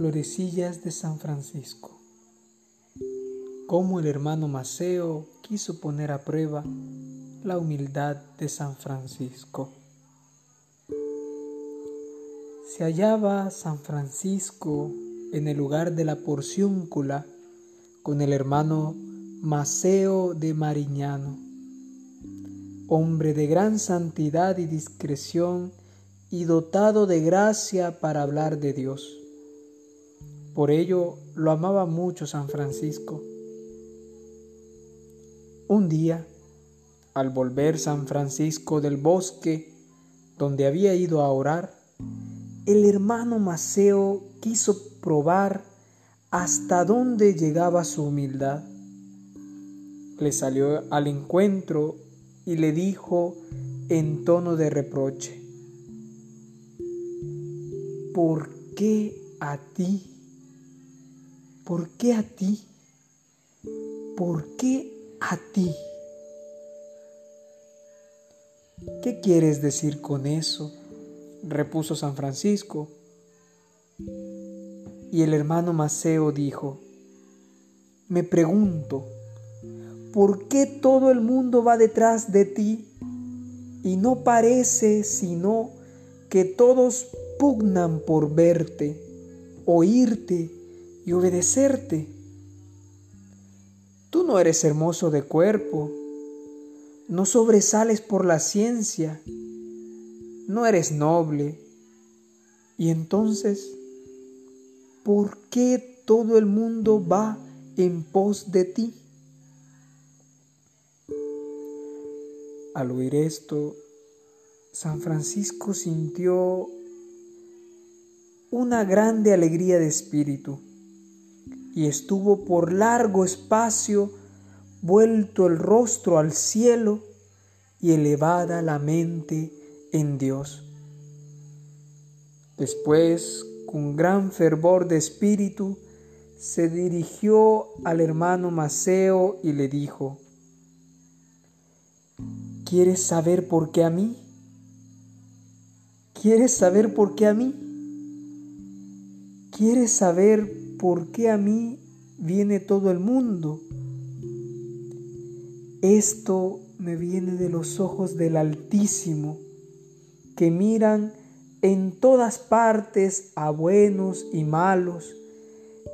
Florecillas de San Francisco. Cómo el hermano Maceo quiso poner a prueba la humildad de San Francisco. Se hallaba San Francisco en el lugar de la porciúncula con el hermano Maceo de Mariñano, hombre de gran santidad y discreción y dotado de gracia para hablar de Dios. Por ello lo amaba mucho San Francisco. Un día, al volver San Francisco del bosque donde había ido a orar, el hermano Maceo quiso probar hasta dónde llegaba su humildad. Le salió al encuentro y le dijo en tono de reproche, ¿por qué a ti? ¿Por qué a ti? ¿Por qué a ti? ¿Qué quieres decir con eso? repuso San Francisco. Y el hermano Maceo dijo, me pregunto, ¿por qué todo el mundo va detrás de ti y no parece sino que todos pugnan por verte, oírte y obedecerte? Tú no eres hermoso de cuerpo, no sobresales por la ciencia, no eres noble. Y entonces, ¿por qué todo el mundo va en pos de ti? Al oír esto, San Francisco sintió una grande alegría de espíritu y estuvo por largo espacio vuelto el rostro al cielo y elevada la mente en Dios. Después, con gran fervor de espíritu, se dirigió al hermano Maceo y le dijo, ¿Quieres saber por qué a mí? ¿Quieres saber por qué a mí? ¿Quieres saber por qué a mí viene todo el mundo? Esto me viene de los ojos del Altísimo que miran en todas partes a buenos y malos,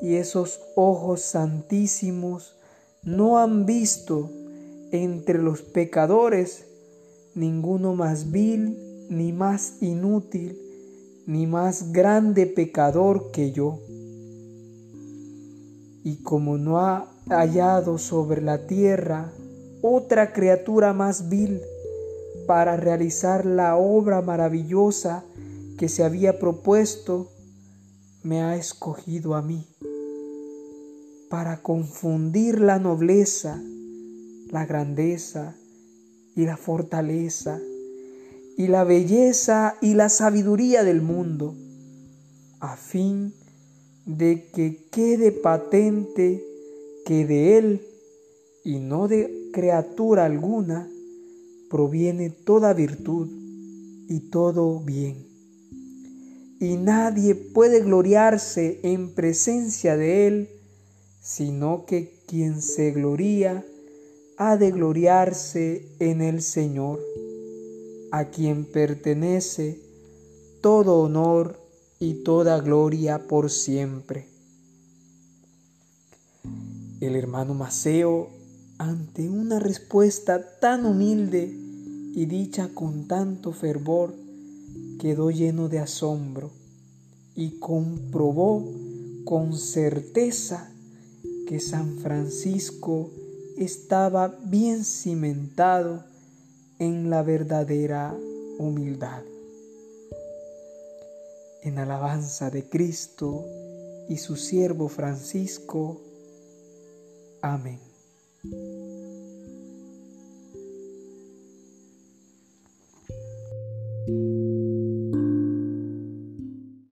y esos ojos santísimos no han visto entre los pecadores ninguno más vil, ni más inútil, ni más grande pecador que yo. Y como no ha hallado sobre la tierra otra criatura más vil, para realizar la obra maravillosa que se había propuesto, me ha escogido a mí, para confundir la nobleza, la grandeza y la fortaleza, y la belleza y la sabiduría del mundo, a fin de que quede patente que de Él, y no de criatura alguna, proviene toda virtud y todo bien. Y nadie puede gloriarse en presencia de Él, sino que quien se gloría ha de gloriarse en el Señor, a quien pertenece todo honor y toda gloria por siempre. El hermano Maceo ante una respuesta tan humilde y dicha con tanto fervor, quedó lleno de asombro y comprobó con certeza que San Francisco estaba bien cimentado en la verdadera humildad en alabanza de Cristo y su siervo Francisco. Amén.